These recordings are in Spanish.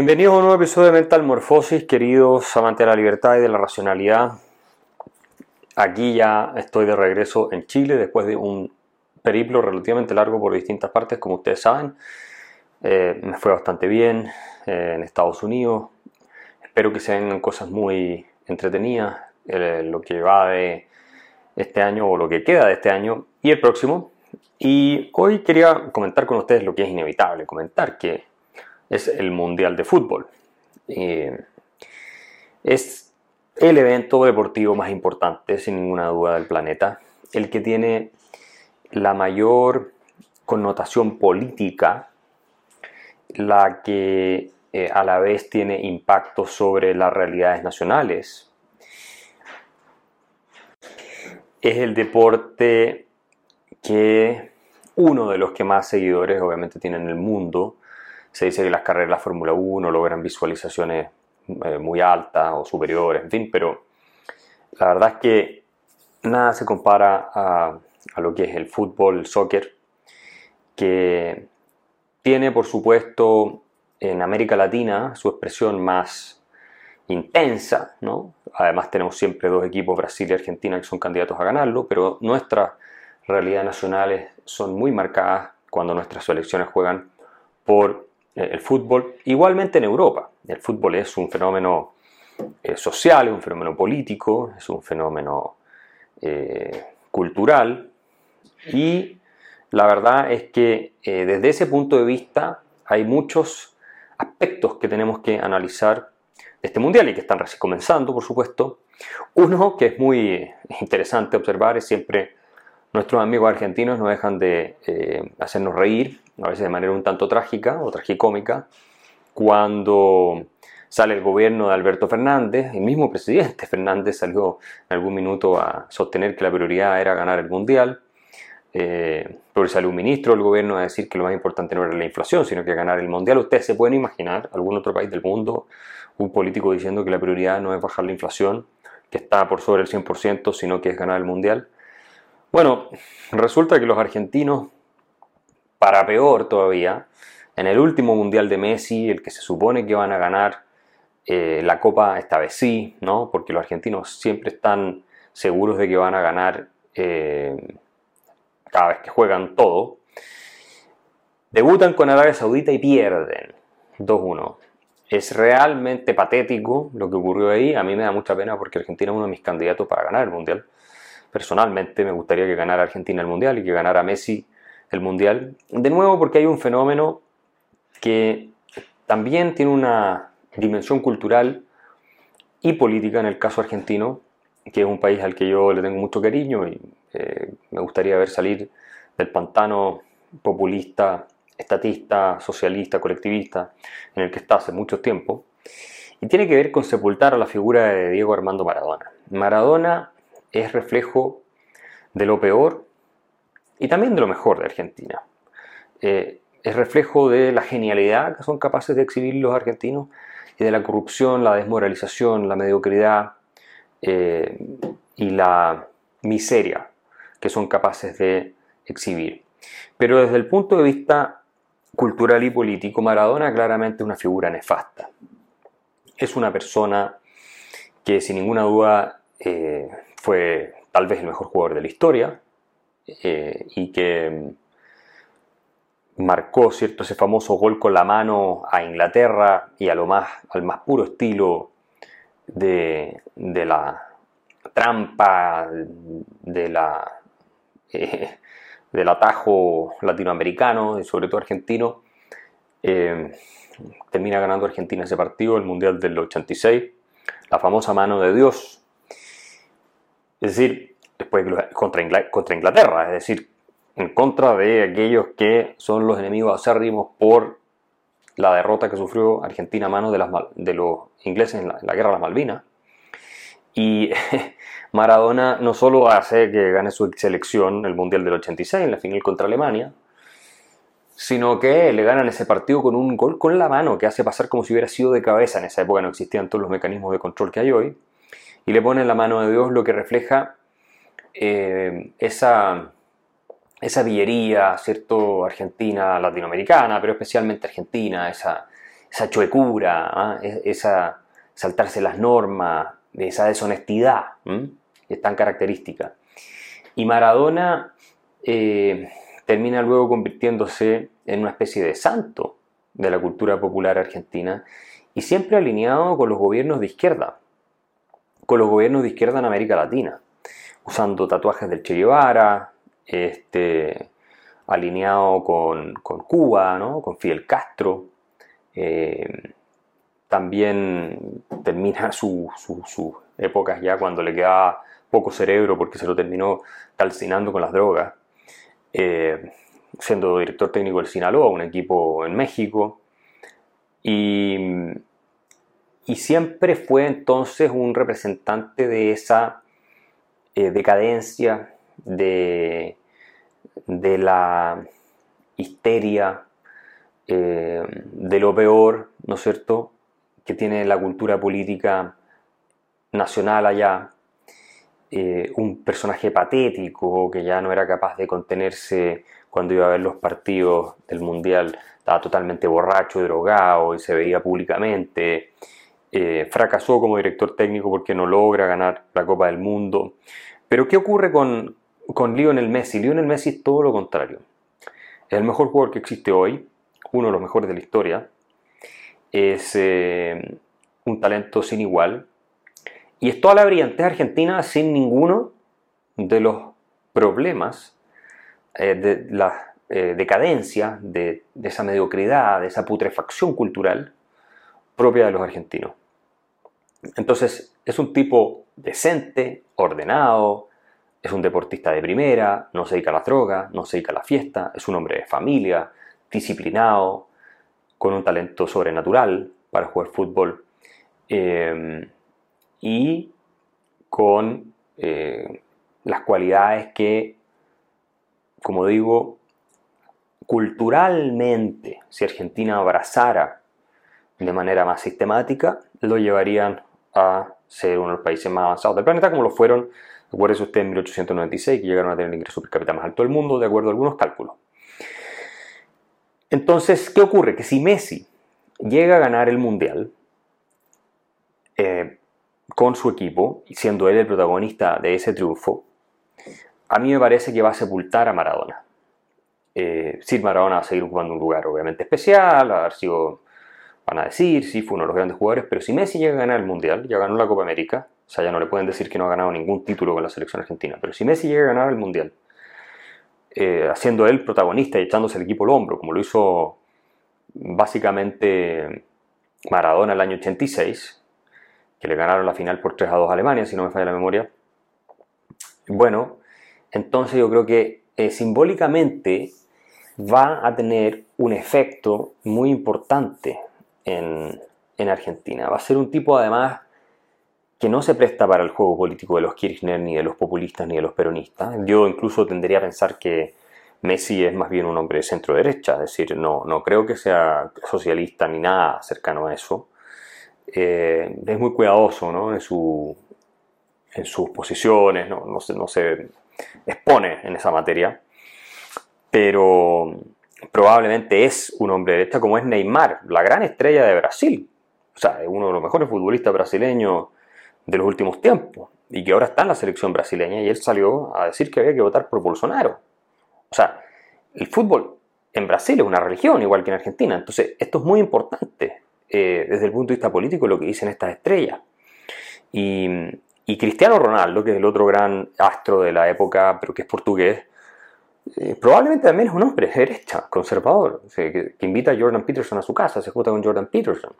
Bienvenidos a un nuevo episodio de Mental Morfosis, queridos amantes de la libertad y de la racionalidad. Aquí ya estoy de regreso en Chile después de un periplo relativamente largo por distintas partes, como ustedes saben. Eh, me fue bastante bien eh, en Estados Unidos. Espero que se cosas muy entretenidas eh, lo que va de este año o lo que queda de este año y el próximo. Y hoy quería comentar con ustedes lo que es inevitable comentar, que es el Mundial de Fútbol. es el evento deportivo más importante, sin ninguna duda, del planeta, el que tiene la mayor connotación política, la que eh, a la vez tiene impacto sobre las realidades nacionales. Es el deporte que uno de los que más seguidores obviamente tiene en el mundo se dice que las carreras de la Fórmula 1 logran visualizaciones eh, muy altas o superiores, en fin, pero la verdad es que nada se compara a, a lo que es el fútbol, el soccer, que tiene por supuesto en América Latina su expresión más intensa, ¿no? Además tenemos siempre dos equipos, Brasil y Argentina, que son candidatos a ganarlo, pero nuestras realidades nacionales son muy marcadas cuando nuestras selecciones juegan por el fútbol, igualmente en Europa. El fútbol es un fenómeno eh, social, es un fenómeno político, es un fenómeno eh, cultural y la verdad es que desde ese punto de vista hay muchos aspectos que tenemos que analizar de este mundial y que están recién comenzando, por supuesto. Uno que es muy interesante observar es siempre nuestros amigos argentinos no dejan de hacernos reír a veces de manera un tanto trágica o tragicómica, cuando sale el gobierno de Alberto Fernández, el mismo presidente Fernández salió en algún minuto a sostener que la prioridad era ganar el Mundial, eh, pero salió un ministro del gobierno a decir que lo más importante no era la inflación, sino que ganar el Mundial. Ustedes se pueden imaginar algún otro país del mundo, un político diciendo que la prioridad no es bajar la inflación, que está por sobre el 100%, sino que es ganar el Mundial. Bueno, resulta que los argentinos para peor todavía, en el último Mundial de Messi, el que se supone que van a ganar eh, la Copa, esta vez sí, ¿no? porque los argentinos siempre están seguros de que van a ganar eh, cada vez que juegan todo, debutan con Arabia Saudita y pierden 2-1. Es realmente patético lo que ocurrió ahí. A mí me da mucha pena porque Argentina es uno de mis candidatos para ganar el Mundial. Personalmente me gustaría que ganara Argentina el Mundial y que ganara Messi el Mundial. De nuevo porque hay un fenómeno que también tiene una dimensión cultural y política en el caso argentino, que es un país al que yo le tengo mucho cariño y eh, me gustaría ver salir del pantano populista, estatista, socialista, colectivista, en el que está hace mucho tiempo, y tiene que ver con sepultar a la figura de Diego Armando Maradona. Maradona es reflejo de lo peor y también de lo mejor de Argentina. Eh, es reflejo de la genialidad que son capaces de exhibir los argentinos y de la corrupción, la desmoralización, la mediocridad eh, y la miseria que son capaces de exhibir. Pero desde el punto de vista cultural y político, Maradona claramente es una figura nefasta. Es una persona que sin ninguna duda eh, fue tal vez el mejor jugador de la historia, eh, y que marcó cierto ese famoso gol con la mano a Inglaterra y a lo más, al más puro estilo de, la trampa, de la, eh, del atajo latinoamericano y sobre todo argentino. Eh, termina ganando Argentina ese partido, el Mundial del 86, la famosa mano de Dios. Es decir, después contra, Inglaterra, es decir, en contra de aquellos que son los enemigos acérrimos por la derrota que sufrió Argentina a manos de, los ingleses en la, guerra de las Malvinas. Y Maradona no solo hace que gane su selección el Mundial del 86 en la final contra Alemania, sino que le ganan ese partido con un gol con la mano que hace pasar como si hubiera sido de cabeza. En esa época no existían todos los mecanismos de control que hay hoy. Y le pone en la mano de Dios lo que refleja eh, esa, esa villería, ¿cierto? Argentina, latinoamericana, pero especialmente argentina, esa, esa chuecura, ¿ah? esa saltarse las normas, esa deshonestidad, es tan característica. Y Maradona eh, termina luego convirtiéndose en una especie de santo de la cultura popular argentina y siempre alineado con los gobiernos de izquierda, con los gobiernos de izquierda en América Latina, usando tatuajes del Che Guevara, este, alineado con, Cuba, ¿no? con Fidel Castro. Eh, también termina sus su, épocas ya cuando le quedaba poco cerebro porque se lo terminó calcinando con las drogas, eh, siendo director técnico del Sinaloa, un equipo en México. Y, y siempre fue entonces un representante de esa eh, decadencia, de, de la histeria, eh, de lo peor, ¿no es cierto?, que tiene la cultura política nacional allá, eh, un personaje patético que ya no era capaz de contenerse cuando iba a ver los partidos del Mundial, estaba totalmente borracho, drogado y se veía públicamente. Eh, fracasó como director técnico porque no logra ganar la Copa del Mundo. Pero ¿qué ocurre con, con Lionel Messi? Lionel Messi es todo lo contrario. Es el mejor jugador que existe hoy, uno de los mejores de la historia. Es eh, un talento sin igual. Y es toda la brillantez argentina sin ninguno de los problemas, eh, de la decadencia, de, de esa mediocridad, de esa putrefacción cultural propia de los argentinos. Entonces, es un tipo decente, ordenado, es un deportista de primera, no se dedica a la droga, no se dedica a la fiesta, es un hombre de familia, disciplinado, con un talento sobrenatural para jugar fútbol eh, y con eh, las cualidades que, como digo, culturalmente, si Argentina abrazara de manera más sistemática, lo llevarían a ser uno de los países más avanzados del planeta, como lo fueron, acuérdese usted, en 1896, que llegaron a tener el ingreso per cápita más alto del mundo, de acuerdo a algunos cálculos. Entonces, ¿qué ocurre? Que si Messi llega a ganar el Mundial eh, con su equipo, siendo él el protagonista de ese triunfo, a mí me parece que va a sepultar a Maradona. Eh, Maradona va a seguir ocupando un lugar obviamente especial, va a haber sido Van a decir, sí, fue uno de los grandes jugadores, pero si Messi llega a ganar el Mundial, ya ganó la Copa América, o sea, ya no le pueden decir que no ha ganado ningún título con la selección argentina, pero si Messi llega a ganar el Mundial, eh, haciendo él protagonista y echándose el equipo al hombro, como lo hizo básicamente Maradona el año 86, que le ganaron la final por 3 a 2 a Alemania, si no me falla la memoria. Bueno, entonces yo creo que eh, simbólicamente va a tener un efecto muy importante en, Argentina. Va a ser un tipo además que no se presta para el juego político de los Kirchner, ni de los populistas, ni de los peronistas. Yo incluso tendría a pensar que Messi es más bien un hombre de centro derecha, es decir, no, no creo que sea socialista ni nada cercano a eso. Eh, es muy cuidadoso ¿no? en, su, en sus posiciones, no, no, se, no se expone en esa materia, pero probablemente es un hombre de derecha como es Neymar, la gran estrella de Brasil. O sea, es uno de los mejores futbolistas brasileños de los últimos tiempos y que ahora está en la selección brasileña y él salió a decir que había que votar por Bolsonaro. O sea, el fútbol en Brasil es una religión igual que en Argentina. Entonces, esto es muy importante eh, desde el punto de vista político lo que dicen estas estrellas. Y Cristiano Ronaldo, que es el otro gran astro de la época, pero que es portugués, eh, probablemente también es un hombre de derecha, conservador, que, invita a Jordan Peterson a su casa, se junta con Jordan Peterson.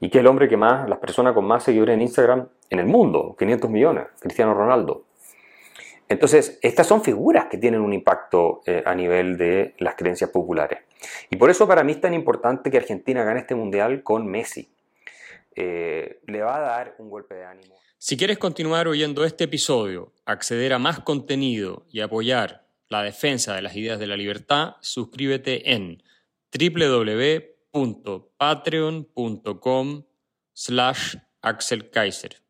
Y que es el hombre que más, las personas con más seguidores en Instagram en el mundo, 500 millones, Cristiano Ronaldo. Entonces, estas son figuras que tienen un impacto eh, a nivel de las creencias populares. Y por eso para mí es tan importante que Argentina gane este mundial con Messi. Eh, le va a dar un golpe de ánimo. Si quieres continuar oyendo este episodio, acceder a más contenido y apoyar la defensa de las ideas de la libertad, suscríbete en www.patreon.com slash Axel Kaiser.